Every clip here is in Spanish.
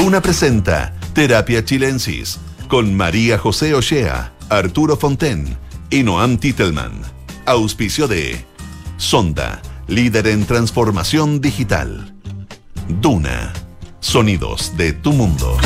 Duna presenta Terapia Chilensis con María José Ochea, Arturo Fonten y Noam Titelman. Auspicio de Sonda, líder en transformación digital. Duna, sonidos de tu mundo.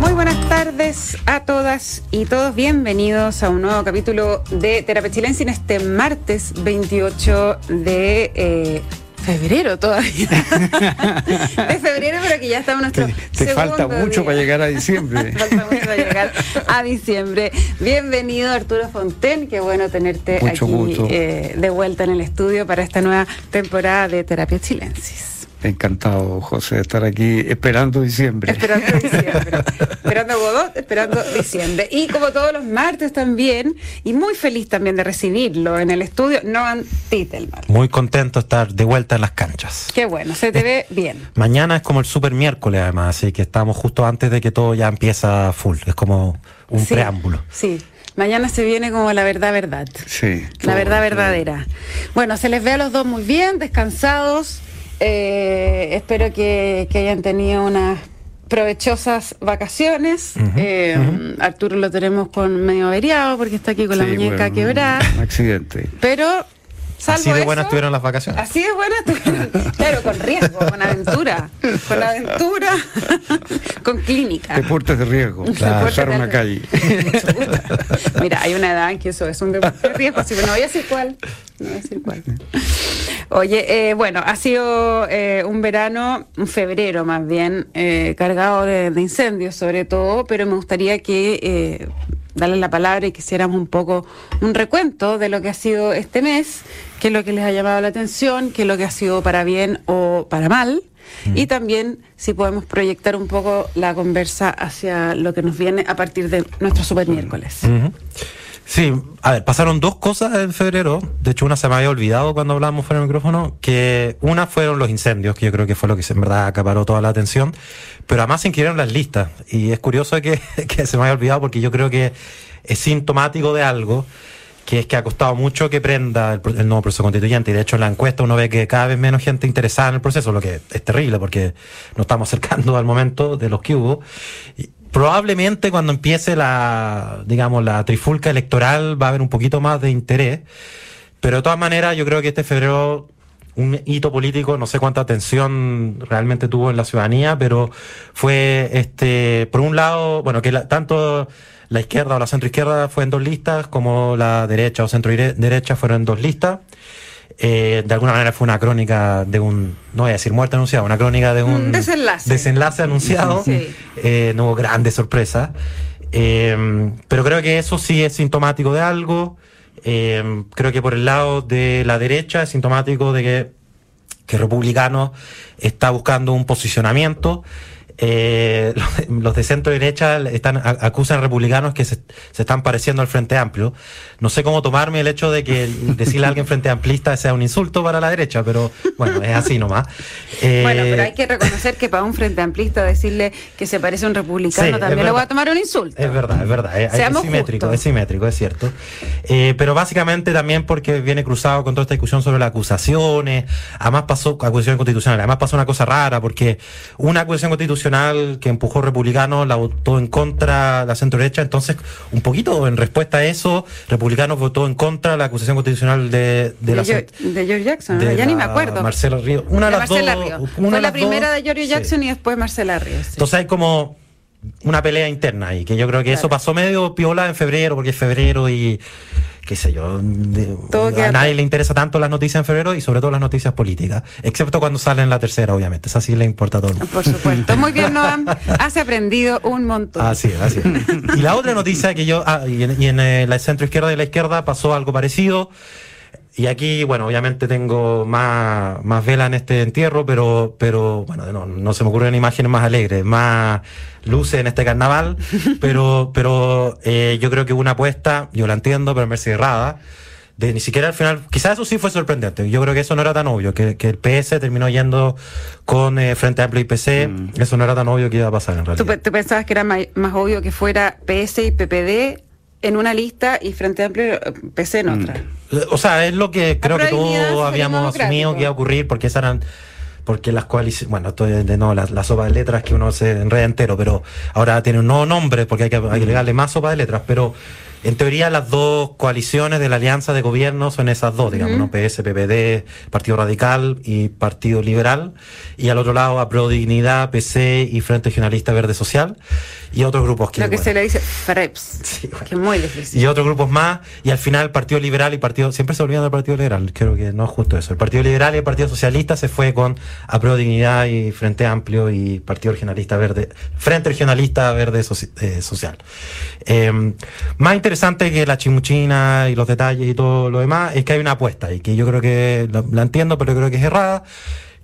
Muy buenas tardes a todas y todos. Bienvenidos a un nuevo capítulo de Terapia en este martes 28 de eh, febrero todavía. de febrero, pero que ya estamos nuestro. Te, te falta mucho día. para llegar a diciembre. falta mucho para llegar a diciembre. Bienvenido Arturo Fonten, qué bueno tenerte Mucho aquí eh, de vuelta en el estudio para esta nueva temporada de Terapia Chilensis. Encantado, José, de estar aquí esperando diciembre. Esperando diciembre. esperando Godot, esperando diciembre. Y como todos los martes también, y muy feliz también de recibirlo en el estudio, Noam Titelman. Muy contento de estar de vuelta en las canchas. Qué bueno, se te ve bien. Mañana es como el super miércoles además, así que estamos justo antes de que todo ya empieza full. Es como un Sí, preámbulo. Sí. Mañana se viene como la verdad, verdad. Sí. La todo, verdad todo. verdadera. Bueno, se les ve a los dos muy bien, descansados. Eh, espero que, que hayan tenido unas provechosas vacaciones. Eh, Arturo lo tenemos con medio averiado porque está aquí con la muñeca bueno, quebrada. Un accidente. Pero, salvo Así de eso, buenas estuvieron las vacaciones. Así de buenas estuvieron. Claro, con riesgo, con aventura. Con aventura, con clínica. Deportes de riesgo. Claro. Cruzar una calle. Mira, hay una edad en que eso es un deporte de riesgo, así que no voy a decir cuál. No voy a decir cuál. Oye, eh, bueno, ha sido eh, un verano, un febrero más bien, eh, cargado de, de incendios sobre todo, pero me gustaría que eh, darle la palabra y que hiciéramos un poco un recuento de lo que ha sido este mes, qué es lo que les ha llamado la atención, qué es lo que ha sido para bien o para mal. Y también si podemos proyectar un poco la conversa hacia lo que nos viene a partir de nuestro super miércoles. Ujú. Sí, a ver, pasaron dos cosas en febrero. De hecho, una se me había olvidado cuando hablábamos fuera del micrófono, que una fueron los incendios, que yo creo que fue lo que en verdad acaparó toda la atención, pero además se incluyeron las listas. Y es curioso que, se me haya olvidado porque yo creo que es sintomático de algo, que es que ha costado mucho que prenda el, el nuevo proceso constituyente. Y de hecho en la encuesta uno ve que cada vez menos gente interesada en el proceso, lo que es terrible porque nos estamos acercando al momento de los que hubo. Probablemente cuando empiece la, digamos, la trifulca electoral va a haber un poquito más de interés. Pero de todas maneras, yo creo que este febrero, un hito político, no sé cuánta atención realmente tuvo en la ciudadanía, pero fue este, por un lado, bueno, que la- tanto la izquierda o la centroizquierda fue en dos listas, como la derecha o centro derecha fueron en dos listas. Eh, de alguna manera fue una crónica de un, no voy a decir muerte anunciada, una crónica de un Mm, desenlace. desenlace anunciado. Sí. Eh, no hubo grandes sorpresas. Eh, pero creo que eso sí es sintomático de algo. Eh, creo que por el lado de la derecha es sintomático de que, que Republicano está buscando un posicionamiento. Eh, los, de, los de centro derecha están, acusan a republicanos que se, se están pareciendo al Frente Amplio. No sé cómo tomarme el hecho de que decirle a alguien Frente Amplista sea un insulto para la derecha, pero bueno, es así nomás. Eh, Bueno, pero hay que reconocer que para un frente amplista decirle que se parece a un republicano Sí, también le voy a tomar un insulto. Es verdad, es verdad. Es, simétrico, justos. es simétrico, es cierto. Eh, pero básicamente también porque viene cruzado con toda esta discusión sobre las acusaciones. Además pasó, acusación constitucional. Además pasó una cosa rara porque una acusación constitucional que empujó republicanos la votó en contra la centro derecha. Entonces, un poquito en respuesta a eso, republicanos votó en contra la acusación constitucional de, de de, la de George Jackson, de ya ni me acuerdo. Marcela Ríos. Una de las Marcela dos. Ríos. una Fue la primera dos, de George sí. Jackson y después Marcela Ríos. sí. Entonces hay como una pelea interna ahí, que yo creo que eso pasó medio piola en febrero, porque es febrero y qué sé yo, de- a nadie le interesa tanto las noticias en febrero y sobre todo las noticias políticas, excepto cuando salen la tercera, obviamente, esa sí le importa a todo el mundo. Por supuesto. Muy bien, Noam. Has aprendido un montón. Así es, así es. Y la otra noticia que yo, ah, y en, y en, eh, la centro izquierda y la izquierda pasó algo parecido. Y aquí, bueno, obviamente tengo más, más vela en este entierro, pero, pero bueno, no, no se me ocurren imágenes más alegres, más luces en este carnaval, pero, pero eh, yo creo que hubo una apuesta, yo la entiendo, pero me parece errada, de ni siquiera al final, quizás eso sí fue sorprendente, yo creo que eso no era tan obvio, que, que el PS terminó yendo con eh, Frente Amplio y PC, eso no era tan obvio que iba a pasar en ¿Tú, realidad. pe- tú pensabas que era ma- más obvio que fuera PS y PPD en una lista y Frente Amplio eh, PC en otra? O sea, es lo que creo que todos habíamos asumido que iba a ocurrir, porque esas eran porque las coaliciones, bueno, esto es de no, la, la sopa de letras que uno se enreda entero, pero ahora tiene un nuevo nombre porque hay que agregarle más sopa de letras, pero en teoría, las dos coaliciones de la alianza de gobierno son esas dos, digamos, ¿no? PS, PPD, Partido Radical y Partido Liberal. Y al otro lado, a Pro Dignidad, PC y Frente Regionalista Verde Social. Y otros grupos que. Lo que bueno, se le dice FREPS, Sí, bueno. que muy difícil. y otros grupos más, y al final Partido Liberal y Partido, siempre se olvidan del Partido Liberal, creo que no es justo eso. El Partido Liberal y el Partido Socialista se fue con Apro Dignidad y Frente Amplio y Partido Regionalista Verde, Frente Regionalista Verde Soci- eh, Social. Eh, más interesante que la chimuchina y los detalles y todo lo demás es que hay una apuesta y que yo creo que la, la entiendo, pero creo que es errada,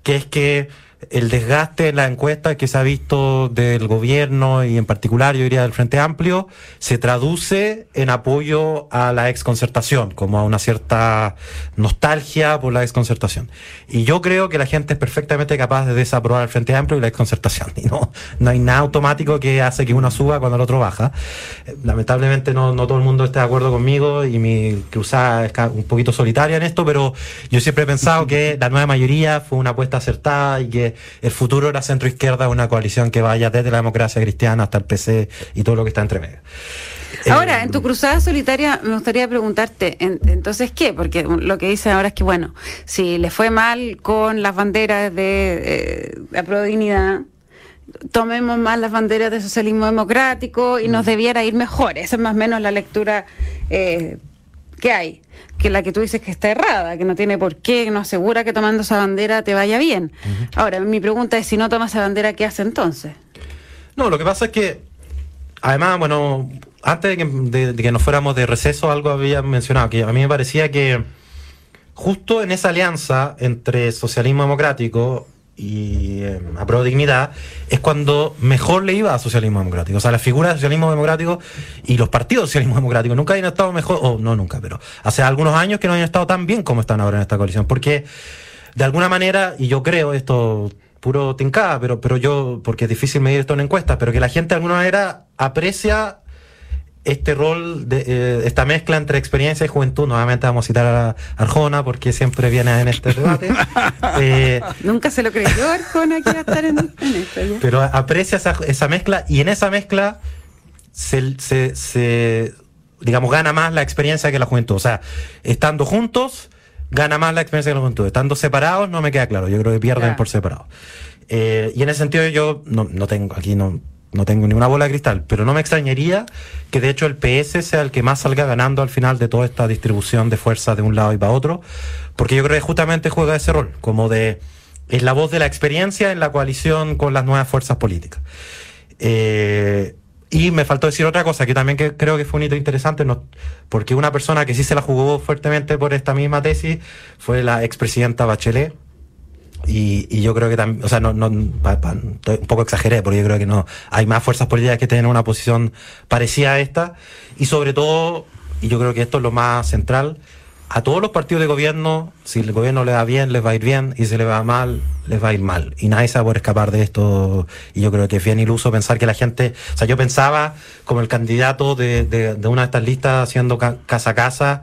que es que el desgaste en la encuesta que se ha visto del gobierno y en particular yo diría del Frente Amplio se traduce en apoyo a la exconcertación, como a una cierta nostalgia por la exconcertación. Y yo creo que la gente es perfectamente capaz de desaprobar el Frente Amplio y la exconcertación. Y no, no hay nada automático que hace que uno suba cuando el otro baja. Lamentablemente no, no todo el mundo está de acuerdo conmigo y mi cruzada es un poquito solitaria en esto, pero yo siempre he pensado que la nueva mayoría fue una apuesta acertada y que el futuro de la centro izquierda es una coalición que vaya desde la democracia cristiana hasta el PC y todo lo que está entre medio. Ahora, Eh, en tu cruzada solitaria me gustaría preguntarte, en- entonces, ¿qué? Porque lo que dicen ahora es que, bueno, si le fue mal con las banderas de eh, la prodignidad, tomemos más las banderas del socialismo democrático y Mm. nos debiera ir mejor. Esa es más o menos la lectura eh, que hay, que la que tú dices que está errada, que no tiene por qué, que no asegura que tomando esa bandera te vaya bien. Ahora, mi pregunta es, si no tomas esa bandera, ¿qué hace entonces? No, lo que pasa es que, además, bueno, antes de que, de- de que nos fuéramos de receso, algo había mencionado, que a mí me parecía que justo en esa alianza entre socialismo democrático y eh, a pro dignidad es cuando mejor le iba a socialismo democrático. O sea, la figura del socialismo democrático y los partidos del socialismo democrático nunca habían estado mejor, o no nunca, pero hace algunos años que no habían estado tan bien como están ahora en esta coalición. Porque de alguna manera, y yo creo esto puro tincada, pero, pero yo, porque es difícil medir esto en encuestas, pero que la gente de alguna manera aprecia este rol, de, eh, esta mezcla entre experiencia y juventud. Nuevamente vamos a citar a Arjona porque siempre viene en este debate. Eh, Nunca se lo creyó Arjona que iba a estar en, en esto. ¿ya? pero aprecia esa, esa mezcla y en esa mezcla se, se- se, digamos, gana más la experiencia que la juventud. O sea, estando juntos, gana más la experiencia que la juventud. Estando separados, no me queda claro. Yo creo que pierden Claro. por separado. Eh, y en ese sentido yo no, no tengo, aquí no, no tengo ninguna bola de cristal, pero no me extrañaría que de hecho el PS sea el que más salga ganando al final de toda esta distribución de fuerzas de un lado y para otro, porque yo creo que justamente juega ese rol, como de, es la voz de la experiencia en la coalición con las nuevas fuerzas políticas. Eh, y me faltó decir otra cosa que también que creo que fue un hito interesante, no- porque una persona que sí se la jugó fuertemente por esta misma tesis fue la expresidenta Bachelet. Y, yo creo que también, o sea, no, no, pa- pa- un poco exageré, porque yo creo que no, hay más fuerzas políticas que tienen una posición parecida a esta. Y sobre todo, y yo creo que esto es lo más central, a todos los partidos de gobierno, si el gobierno le va bien, les va a ir bien, y si le va mal, les va a ir mal. Y nadie se va a escapar de esto. Y yo creo que es bien iluso pensar que la gente, o sea, yo pensaba como el candidato de, de, de una de estas listas haciendo ca- casa a casa,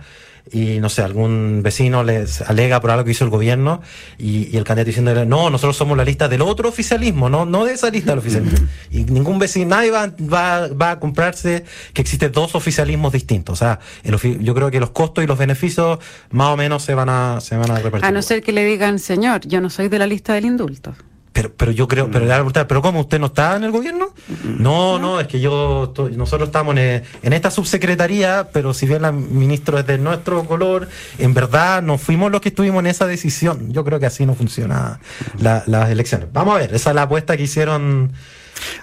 y no sé, algún vecino les alega por algo que hizo el gobierno y, y el candidato diciéndole, no, nosotros somos la lista del otro oficialismo, no, no de esa lista del oficialismo. y ningún vecino, nadie va, va, va a comprarse que existen dos oficialismos distintos. O sea, el ofi- yo creo que los costos y los beneficios más o menos se van a, se van a repartir. A no ser que le digan, señor, yo no soy de la lista del indulto. Pero, pero yo creo, pero, le van a preguntar, ¿pero cómo usted no está en el gobierno? No, no, es que yo, estoy- nosotros estamos en, en esta subsecretaría, pero si bien la ministro es de nuestro color, en verdad no fuimos los que estuvimos en esa decisión. Yo creo que así no funciona la- las elecciones. Vamos a ver, esa es la apuesta que hicieron.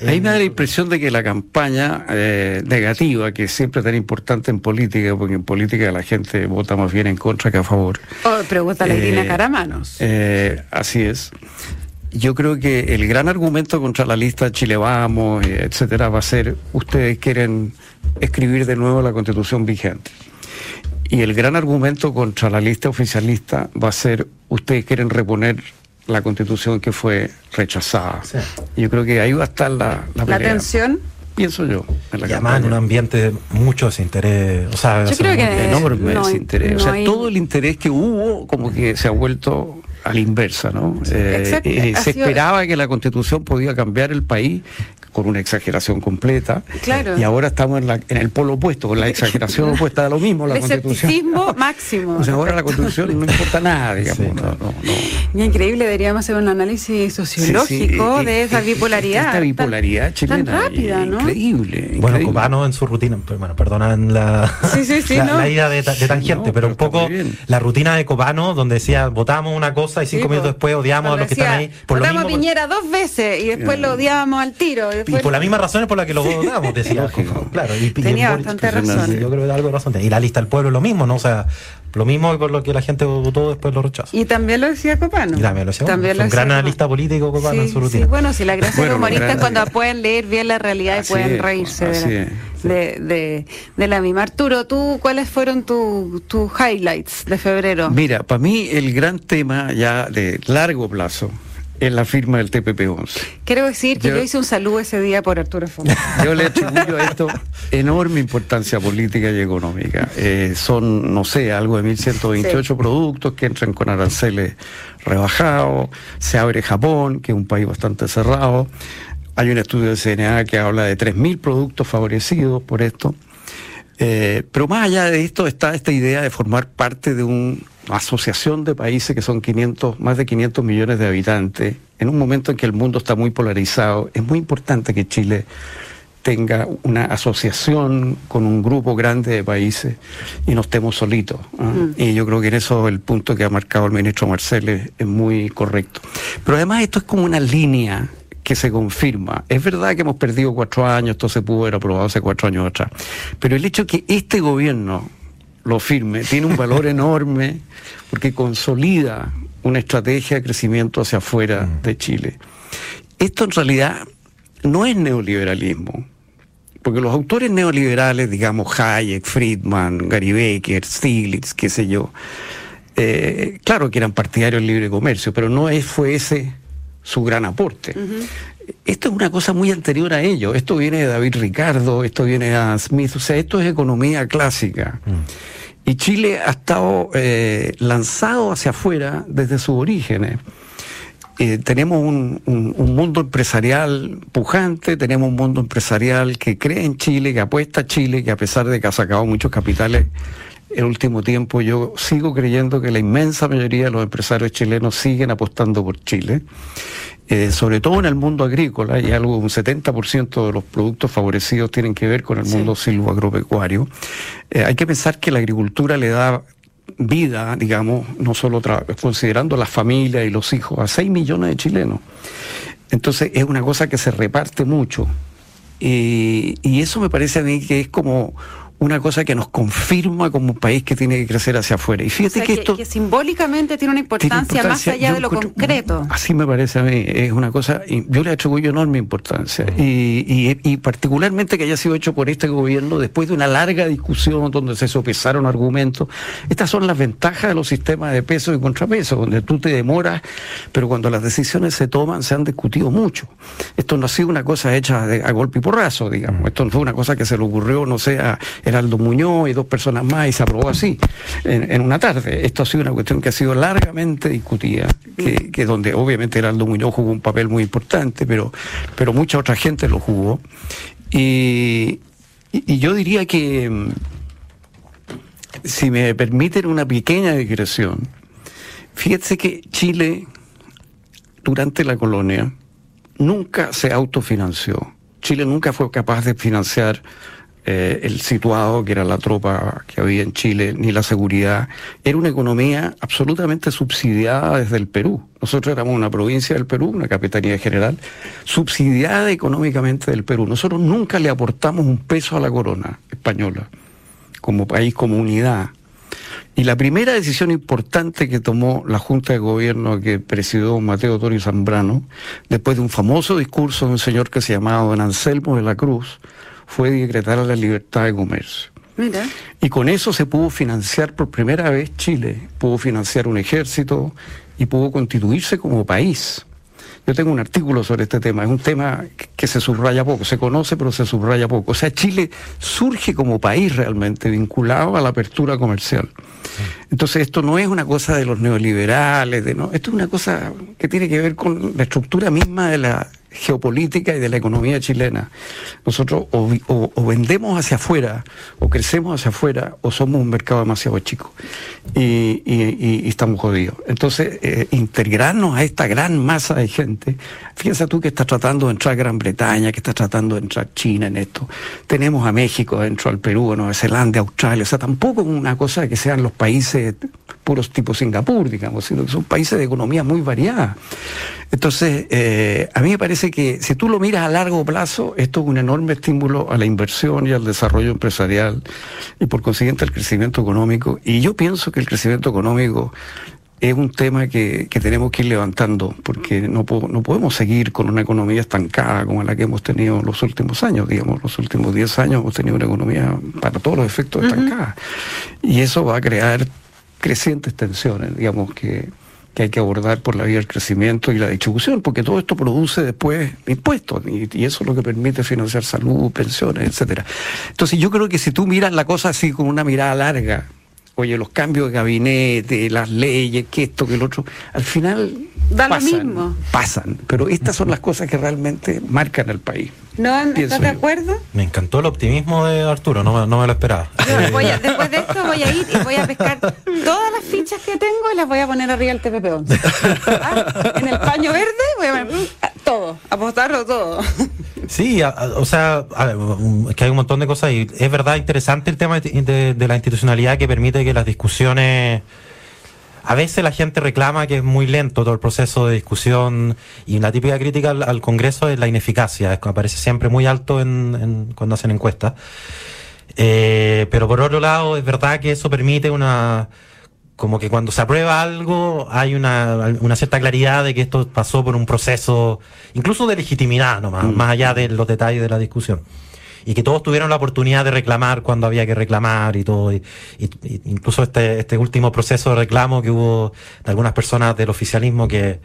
Ahí me da la eh, impresión de que la campaña eh, negativa, que es siempre tan importante en política, porque en política la gente vota más bien en contra que a favor. Oh, pregúntale a Eh, Irina Caramanos. Eh, así es. Yo creo que el gran argumento contra la lista Chile Vamos, eh, etcétera, va a ser ustedes quieren escribir de nuevo la constitución vigente. Y el gran argumento contra la lista oficialista va a ser ustedes quieren reponer la constitución que fue rechazada. Sí. Yo creo que ahí va a estar la, la La tensión. Pienso yo. En la Y además en un ambiente de mucho desinterés. O sea, Yo o sea, creo que- enorme no desinterés. no o sea, hay- todo el interés que hubo como que se ha vuelto a la inversa, ¿no? Eh, eh, se esperaba que la constitución podía cambiar el país con una exageración completa. Claro. Y ahora estamos en, la- en el polo opuesto, con la exageración opuesta de lo mismo, la El constitución. máximo. O sea, ahora la constitución no importa nada, digamos. Sí, no, claro. no, no. Y increíble, deberíamos hacer un análisis sociológico Sí, sí, de eh, esa eh, bipolaridad. Esta tan- bipolaridad chilena. Tan rápida, ¿no? Increíble. Bueno, increíble. Copano en su rutina, pues, bueno, perdonan la, Sí, sí, sí, la, ¿no? la ida de, de tangente, No, pero un poco la rutina de Copano, donde decía, votamos una cosa y cinco Sí, minutos después odiamos a los que están ahí. Por lo votamos mismo, a Piñera dos veces y después lo odiábamos al tiro. Y, y por las mismas razones por las que lo votamos, decía. Lógico. claro, y, y Tenía Boric, bastante razón. Yo creo que algo de razón. Y la lista del pueblo lo mismo, ¿no? O sea, lo mismo por lo que la gente votó, después lo rechazó. Y también lo decía Copano. Y también lo decía, También lo un decía gran Copano. analista político Copano en Sí, su rutina. sí, bueno, si la gracia Bueno, gran- es cuando pueden leer bien la realidad y Así pueden es, reírse de, la- de, de- de la misma. Arturo, ¿tú cuáles fueron tu- tus highlights de febrero? Mira, para mí el gran tema ya de largo plazo es la firma del TPP-11. Quiero decir que yo, Yo- hice un saludo ese día por Arturo Font. Yo le atribuyo a esto enorme importancia política y económica. Eh, son, no sé, algo de 1.128 productos que entran con aranceles rebajados. Se abre Japón, que es un país bastante cerrado. Hay un estudio de CNA que habla de 3.000 productos favorecidos por esto. Eh, pero más allá de esto está esta idea de formar parte de una asociación de países que son 500, más de 500 millones de habitantes. En un momento en que el mundo está muy polarizado, es muy importante que Chile tenga una asociación con un grupo grande de países y no estemos solitos. ¿ah? Y yo creo que en eso el punto que ha marcado el ministro Marcel es, es muy correcto. Pero además esto es como una línea que se confirma. Es verdad que hemos perdido cuatro años, esto se pudo haber aprobado hace cuatro años atrás, pero el hecho que este gobierno lo firme tiene un valor enorme porque consolida una estrategia de crecimiento hacia afuera de Chile. Esto en realidad no es neoliberalismo, porque los autores neoliberales, digamos Hayek, Friedman, Gary Becker, Stiglitz, qué sé yo, eh, claro que eran partidarios del libre comercio, pero no es, fue ese su gran aporte. Esto es una cosa muy anterior a ello. Esto viene de David Ricardo, esto viene de Adam Smith, o sea, esto es economía clásica. Y Chile ha estado eh, lanzado hacia afuera desde sus orígenes. Eh, tenemos un, un- un mundo empresarial pujante, tenemos un mundo empresarial que cree en Chile, que apuesta a Chile, que a pesar de que ha sacado muchos capitales el último tiempo, yo sigo creyendo que la inmensa mayoría de los empresarios chilenos siguen apostando por Chile. Eh, sobre todo en el mundo agrícola, y algo, un 70% de los productos favorecidos tienen que ver con el Sí. mundo silvoagropecuario. Eh, hay que pensar que la agricultura le da vida, digamos, no solo considerando las familias y los hijos, a 6 millones de chilenos. Entonces es una cosa que se reparte mucho. Y, y eso me parece a mí que es como una cosa que nos confirma como un país que tiene que crecer hacia afuera. Y O fíjate sea, que que, esto... que simbólicamente tiene una tiene importancia, más allá Yo de lo encuentro- concreto. Así me parece a mí, es una cosa, yo le atribuyo enorme importancia. Y, y- y particularmente que haya sido hecho por este gobierno después de una larga discusión donde se sopesaron argumentos. Estas son las ventajas de los sistemas de peso y contrapeso, donde tú te demoras, pero cuando las decisiones se toman se han discutido mucho. Esto no ha sido una cosa hecha de- a golpe y porrazo, digamos. Esto no fue una cosa que se le ocurrió, no sé, a Heraldo Muñoz y dos personas más y se aprobó así, en, una tarde. Esto ha sido una cuestión que ha sido largamente discutida, que, donde obviamente Heraldo Muñoz jugó un papel muy importante, pero, pero mucha otra gente lo jugó. Y, y- y yo diría que, mm, si me permiten una pequeña digresión, fíjense que Chile, durante la colonia, nunca se autofinanció. Chile nunca fue capaz de financiar eh, el situado, que era la tropa que había en Chile, ni la seguridad. Era una economía absolutamente subsidiada desde el Perú. Nosotros éramos una provincia del Perú, una capitanía general, subsidiada económicamente del Perú. Nosotros nunca le aportamos un peso a la corona española, como país, como unidad. Y la primera decisión importante que tomó la Junta de Gobierno que presidió Mateo Torio Zambrano, después de un famoso discurso de un señor que se llamaba don Anselmo de la Cruz, fue decretar la libertad de comercio. Mira, Y con eso se pudo financiar por primera vez Chile, pudo financiar un ejército y pudo constituirse como país. Yo tengo un artículo sobre este tema, es un tema que se subraya poco, se conoce pero se subraya poco. O sea, Chile surge como país realmente vinculado a la apertura comercial. Entonces esto no es una cosa de los neoliberales, de, no, esto es una cosa que tiene que ver con la estructura misma de la geopolítica y de la economía chilena. Nosotros o, vendemos hacia afuera, o crecemos hacia afuera, o somos un mercado demasiado chico y, estamos jodidos. Entonces, eh, integrarnos a esta gran masa de gente, fíjense tú que estás tratando de entrar Gran Bretaña, que estás tratando de entrar China en esto. Tenemos a México dentro, al Perú, a Nueva Zelanda, Australia. O sea, tampoco es una cosa que sean los países puros tipo Singapur, digamos, sino que son países de economía muy variada. Entonces, eh, a mí me parece que si tú lo miras a largo plazo, esto es un enorme estímulo a la inversión y al desarrollo empresarial y por consiguiente al crecimiento económico. Y yo pienso que el crecimiento económico es un tema que, tenemos que ir levantando, porque no, no podemos seguir con una economía estancada como la que hemos tenido en los últimos años, digamos, los últimos 10 años hemos tenido una economía para todos los efectos estancada. Y eso va a crear crecientes tensiones, digamos, que, que hay que abordar por la vía del crecimiento y la distribución, porque todo esto produce después impuestos y, eso es lo que permite financiar salud, pensiones, etcétera. Entonces yo creo que si tú miras la cosa así con una mirada larga, oye, los cambios de gabinete, las leyes, que esto, que el otro, al final da lo mismo. Pasan, pero estas son las cosas que realmente marcan al país. ¿No estás de acuerdo? Me encantó el optimismo de Arturo, no, no me lo esperaba. después de esto voy a ir y voy a pescar todas las fichas que tengo y las voy a poner arriba del TPP-11. Ah, en el paño verde voy a poner todo, apostarlo todo. Sí, o sea, es que hay un montón de cosas y es verdad interesante el tema de la institucionalidad que permite que las discusiones a veces la gente reclama que es muy lento todo el proceso de discusión y la típica crítica al, Congreso es la ineficacia, aparece siempre muy alto en, cuando hacen encuestas. Eh, pero por otro lado, es verdad que eso permite una como que cuando se aprueba algo hay una, una cierta claridad de que esto pasó por un proceso incluso de legitimidad nomás, mm. más allá de los detalles de la discusión y que todos tuvieron la oportunidad de reclamar cuando había que reclamar y todo. Y, incluso este, este último proceso de reclamo que hubo de algunas personas del oficialismo que,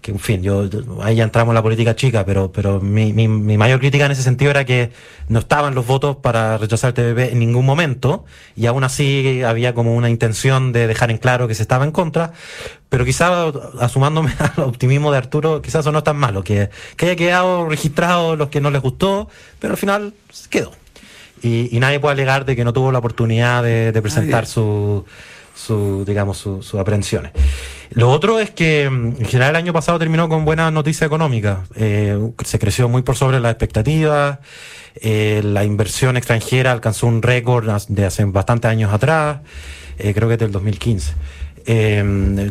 que en fin, yo ahí ya entramos en la política chica, pero, pero mi, mi, mi, mayor crítica en ese sentido era que no estaban los votos para rechazar el TPP en ningún momento, y aún así había como una intención de dejar en claro que se estaba en contra, pero quizás, asumándome al optimismo de Arturo, quizás eso no es tan malo, que, que haya quedado registrado los que no les gustó, pero al final quedó. Y, y nadie puede alegar de que no tuvo la oportunidad de, de presentar su su, digamos, sus su aprehensiones. Lo otro es que mm, en general el año pasado terminó con buenas noticias económicas. Eh, se creció muy por sobre las expectativas. Eh, la inversión extranjera alcanzó un récord de hace bastantes años atrás, eh, creo que es del 2015.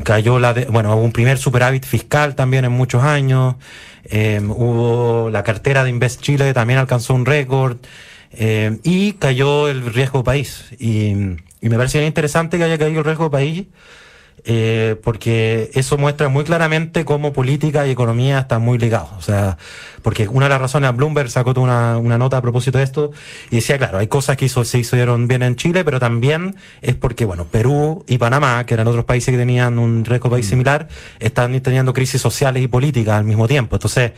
cayó la, bueno, hubo un primer superávit fiscal también en muchos años. hubo la cartera de Invest Chile también alcanzó un récord. y cayó el riesgo país. Y y me parece interesante que haya caído el riesgo país, eh, porque eso muestra muy claramente cómo política y economía están muy ligados. O sea, porque una de las razones, Bloomberg sacó una, una nota a propósito de esto y decía, claro, hay cosas que hizo, se hicieron bien en Chile, pero también es porque, bueno, Perú y Panamá, que eran otros países que tenían un riesgo país mm. similar, están teniendo crisis sociales y políticas al mismo tiempo. Entonces,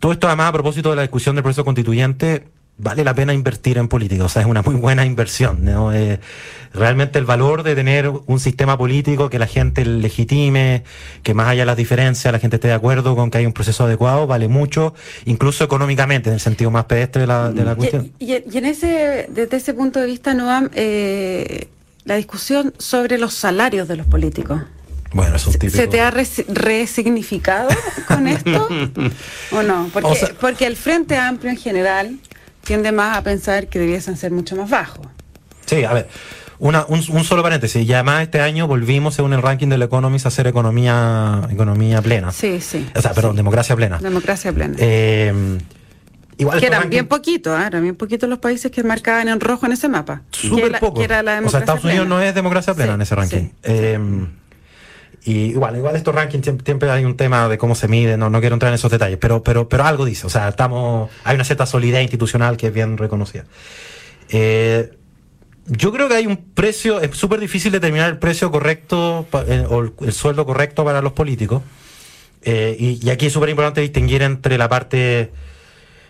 todo esto además a propósito de la discusión del proceso constituyente, vale la pena invertir en política, o sea, es una muy buena inversión. ¿no? Eh, realmente el valor de tener un sistema político que la gente legitime, que más allá de las diferencias la gente esté de acuerdo con que hay un proceso adecuado, vale mucho, incluso económicamente, en el sentido más pedestre de la, de la cuestión. Y, en ese, desde ese punto de vista, Noam, eh, la discusión sobre los salarios de los políticos. Bueno, es un típico... ¿Se te ha resignificado con esto? ¿O no? Porque, porque el Frente Amplio en general tiende más a pensar que debiesen ser mucho más bajos. Sí, a ver. Una, un, solo paréntesis, y además este año volvimos según el ranking del Economist a hacer economía, economía plena. Sí, sí. O sea, perdón, democracia plena. Democracia plena. Eh, igual que eran bien poquitos, ¿eh? eran bien poquitos los países que marcaban en rojo en ese mapa. Súper poco. o sea, Estados Unidos no es democracia plena en ese ranking. Eh, y igual, igual estos rankings siempre hay un tema de cómo se mide, no, no quiero entrar en esos detalles, pero, pero, pero algo dice, o sea, estamos, hay una cierta solidez institucional que es bien reconocida. Eh, yo creo que hay un precio, es súper difícil determinar el precio correcto eh, o el, sueldo correcto para los políticos. Eh, y, aquí es súper importante distinguir entre la parte,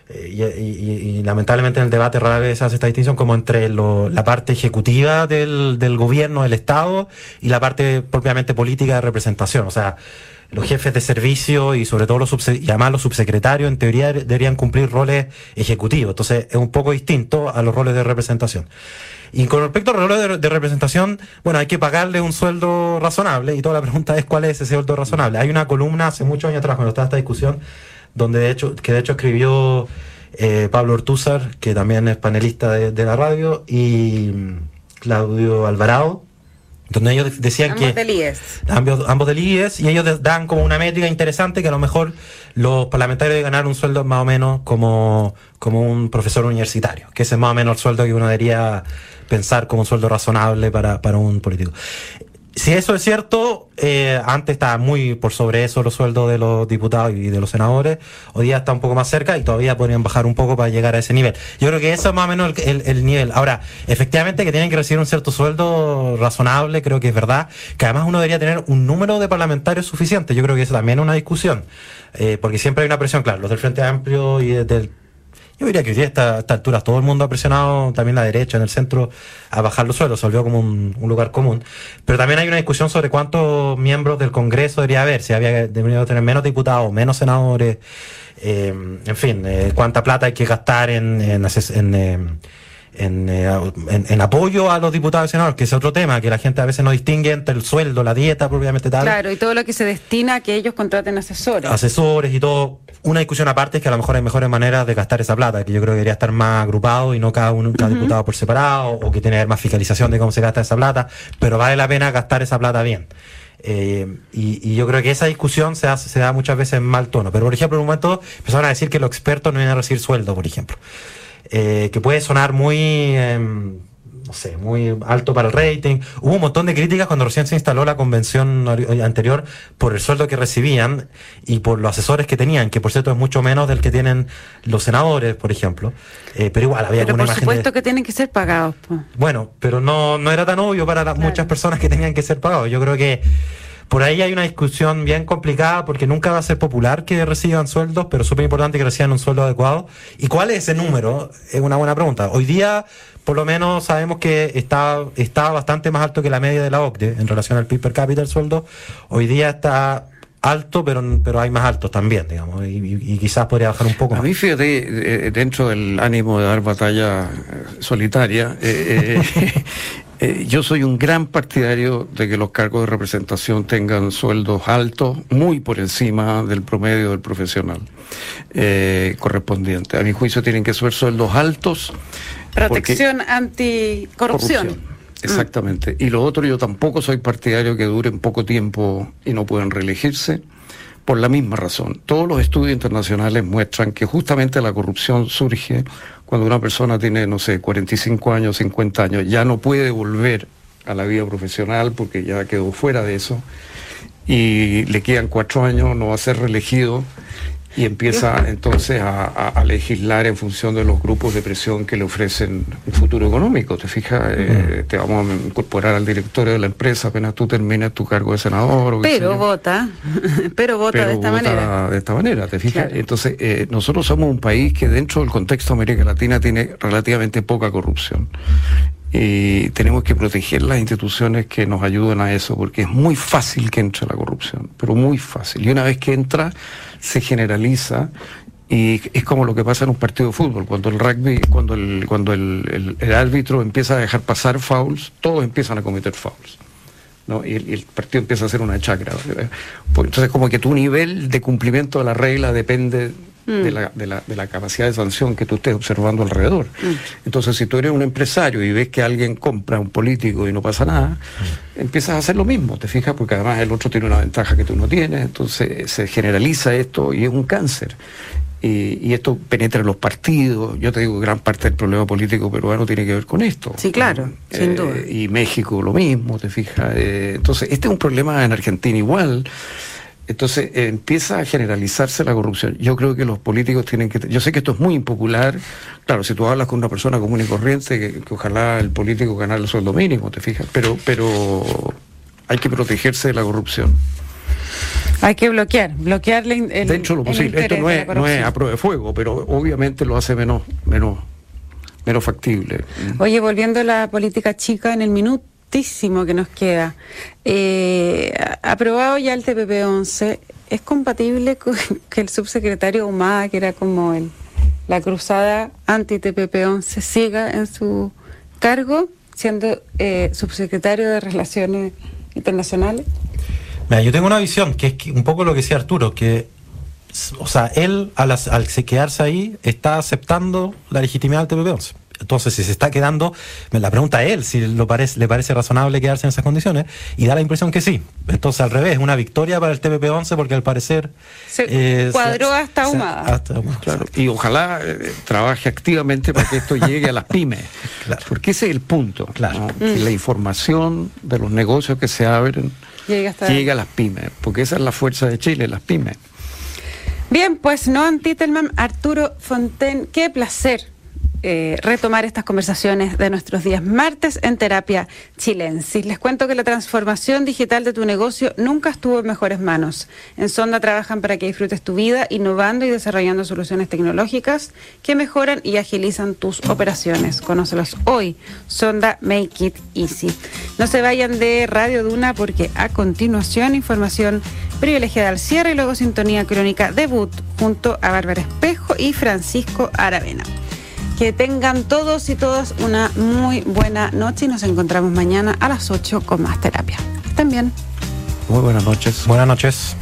eh, y, lamentablemente en el debate rara vez se hace esta distinción, como entre la parte ejecutiva del, gobierno, del Estado, y la parte propiamente política de representación. O sea, los jefes de servicio y sobre todo los, y los subsecretarios en teoría deberían cumplir roles ejecutivos. Entonces es un poco distinto a los roles de representación. Y con respecto a los roles de, representación, bueno, hay que pagarle un sueldo razonable y toda la pregunta es cuál es ese sueldo razonable. Hay una columna hace muchos años atrás cuando estaba esta discusión donde de hecho, que de hecho escribió eh, Pablo Ortúzar, que también es panelista de, de la radio, y Claudio Alvarado, donde ellos decían ambos que... Del IES. Ambos, ambos del IES. Y ellos dan como una métrica interesante que a lo mejor los parlamentarios deben ganar un sueldo más o menos como, como un profesor universitario, que ese es más o menos el sueldo que uno debería pensar como un sueldo razonable para, para un político. Si eso es cierto, eh, antes estaba muy por sobre eso los sueldos de los diputados y de los senadores, hoy día está un poco más cerca y todavía podrían bajar un poco para llegar a ese nivel. Yo creo que eso es más o menos el, nivel. Ahora, efectivamente que tienen que recibir un cierto sueldo razonable, creo que es verdad, que además uno debería tener un número de parlamentarios suficiente, yo creo que eso también es una discusión, eh, porque siempre hay una presión, claro, los del Frente Amplio y del yo diría que hoy día a esta, altura todo el mundo ha presionado, también la derecha en el centro, a bajar los suelos, se volvió como un, lugar común. Pero también hay una discusión sobre cuántos miembros del Congreso debería haber, si había debería tener menos diputados, menos senadores, eh, en fin, eh, cuánta plata hay que gastar en, en, en eh, en, apoyo a los diputados y senadores, que es otro tema, que la gente a veces no distingue entre el sueldo, la dieta propiamente tal. Claro, y todo lo que se destina a que ellos contraten asesores. Asesores y todo una discusión aparte es que a lo mejor hay mejores maneras de gastar esa plata, que yo creo que debería estar más agrupado y no cada uno, cada diputado por separado, o que tener más fiscalización de cómo se gasta esa plata, pero vale la pena gastar esa plata bien. Eh, y, yo creo que esa discusión se, hace, se da muchas veces en mal tono. Pero, por ejemplo, en un momento empezaron a decir que los expertos no iban a recibir sueldo, por ejemplo. Eh, que puede sonar muy... Em, no sé, muy alto para el rating. Hubo un montón de críticas cuando recién se instaló la convención anterior por el sueldo que recibían y por los asesores que tenían, que por cierto es mucho menos del que tienen los senadores, por ejemplo. Eh, pero igual había pero por supuesto que tienen que ser pagados. Bueno, pero no, no era tan obvio para muchas personas que tenían que ser pagados. Yo creo que por ahí hay una discusión bien complicada porque nunca va a ser popular que reciban sueldos, pero súper importante que reciban un sueldo adecuado. ¿Y cuál es ese número? Es una buena pregunta. Hoy día, por lo menos, sabemos que está, está bastante más alto que la media de la OCDE en relación al PIB per cápita el sueldo. Hoy día está alto, pero, pero hay más altos también, digamos, y, quizás podría bajar un poco. A mí, fíjate, eh, dentro del ánimo de dar batalla eh, solitaria, eh, Eh, yo soy un gran partidario de que los cargos de representación tengan sueldos altos, muy por encima del promedio del profesional eh, correspondiente. A mi juicio tienen que ser sueldos altos. Protección anticorrupción. Exactamente. Y lo otro, yo tampoco soy partidario que duren poco tiempo y no puedan reelegirse por la misma razón. Todos los estudios internacionales muestran que justamente la corrupción surge cuando una persona tiene, no sé, 45 años, 50 años, ya no puede volver a la vida profesional porque ya quedó fuera de eso y le quedan cuatro años, no va a ser reelegido y empieza entonces a, legislar en función de los grupos de presión que le ofrecen un futuro económico. Te fijas, eh, te vamos a incorporar al directorio de la empresa apenas tú termines tu cargo de senador. pero vota, pero vota de esta manera. De esta manera, te fijas. Entonces, eh, nosotros somos un país que dentro del contexto de América Latina tiene relativamente poca corrupción y tenemos que proteger las instituciones que nos ayuden a eso, porque es muy fácil que entre la corrupción, pero muy fácil. Y una vez que entra, se generaliza y es como lo que pasa en un partido de fútbol, cuando el rugby, cuando el, cuando el, árbitro empieza a dejar pasar fouls, todos empiezan a cometer fouls. ¿no? Y, el, partido empieza a ser una chacra. Pues entonces como que tu nivel de cumplimiento de la regla depende Mm. de, la, de, la, de, la, capacidad de sanción que tú estés observando alrededor. Mm. Entonces, si tú eres un empresario y ves que alguien compra a un político y no pasa nada, mm. empiezas a hacer lo mismo, te fijas, porque además el otro tiene una ventaja que tú no tienes, entonces se generaliza esto y es un cáncer. Y, esto penetra en los partidos. Yo te digo, gran parte del problema político peruano tiene que ver con esto. Sí, claro, sin eh, duda. Y México lo mismo, te fijas. Eh, entonces, este es un problema en Argentina igual. Entonces eh, empieza a generalizarse la corrupción. Yo creo que los políticos tienen que... Yo sé que esto es muy impopular. Claro, si tú hablas con una persona común y corriente, que, ojalá el político ganara el sueldo mínimo, te fijas, pero, pero hay que protegerse de la corrupción. Hay que bloquear, bloquearle el, Dentro de lo posible. Esto no es, no es a prueba de fuego, pero obviamente lo hace menos, menos, menos factible. Oye, volviendo a la política chica en el que nos queda. Eh, aprobado ya el TPP-11, ¿es compatible con que el subsecretario Humada, que era como el, la cruzada anti-TPP-11, siga en su cargo siendo eh, subsecretario de Relaciones Internacionales? Mira, yo tengo una visión, que es un poco lo que decía Arturo, que, o sea, él al, al quedarse ahí está aceptando la legitimidad del TPP-11. Entonces, si se está quedando, me la pregunta a él si lo parece, le parece razonable quedarse en esas condiciones, y da la impresión que sí. Entonces, al revés, una victoria para el TPP-11 porque al parecer... Se eh, cuadró hasta ahumada. Claro. Y ojalá eh, trabaje activamente para que esto llegue a las pymes. Claro. Porque ese es el punto. Claro. Que la información de los negocios que se abren llegue, a las pymes. Porque esa es la fuerza de Chile, las pymes. Bien, pues no Titelman, Arturo Fonten, qué placer eh, retomar estas conversaciones de nuestros días martes en Terapia Chilensis. Les cuento que la transformación digital de tu negocio nunca estuvo en mejores manos. En Sonda trabajan para que disfrutes tu vida, innovando y desarrollando soluciones tecnológicas que mejoran y agilizan tus operaciones. Conócelos hoy. Sonda Make It Easy. No se vayan de Radio Duna porque a continuación información privilegiada al cierre y luego sintonía crónica debut junto a Bárbara Espejo y Francisco Aravena. Que tengan todos y todas una muy buena noche y nos encontramos mañana a las 8 con más terapia. Estén bien. Muy buenas noches. Buenas noches.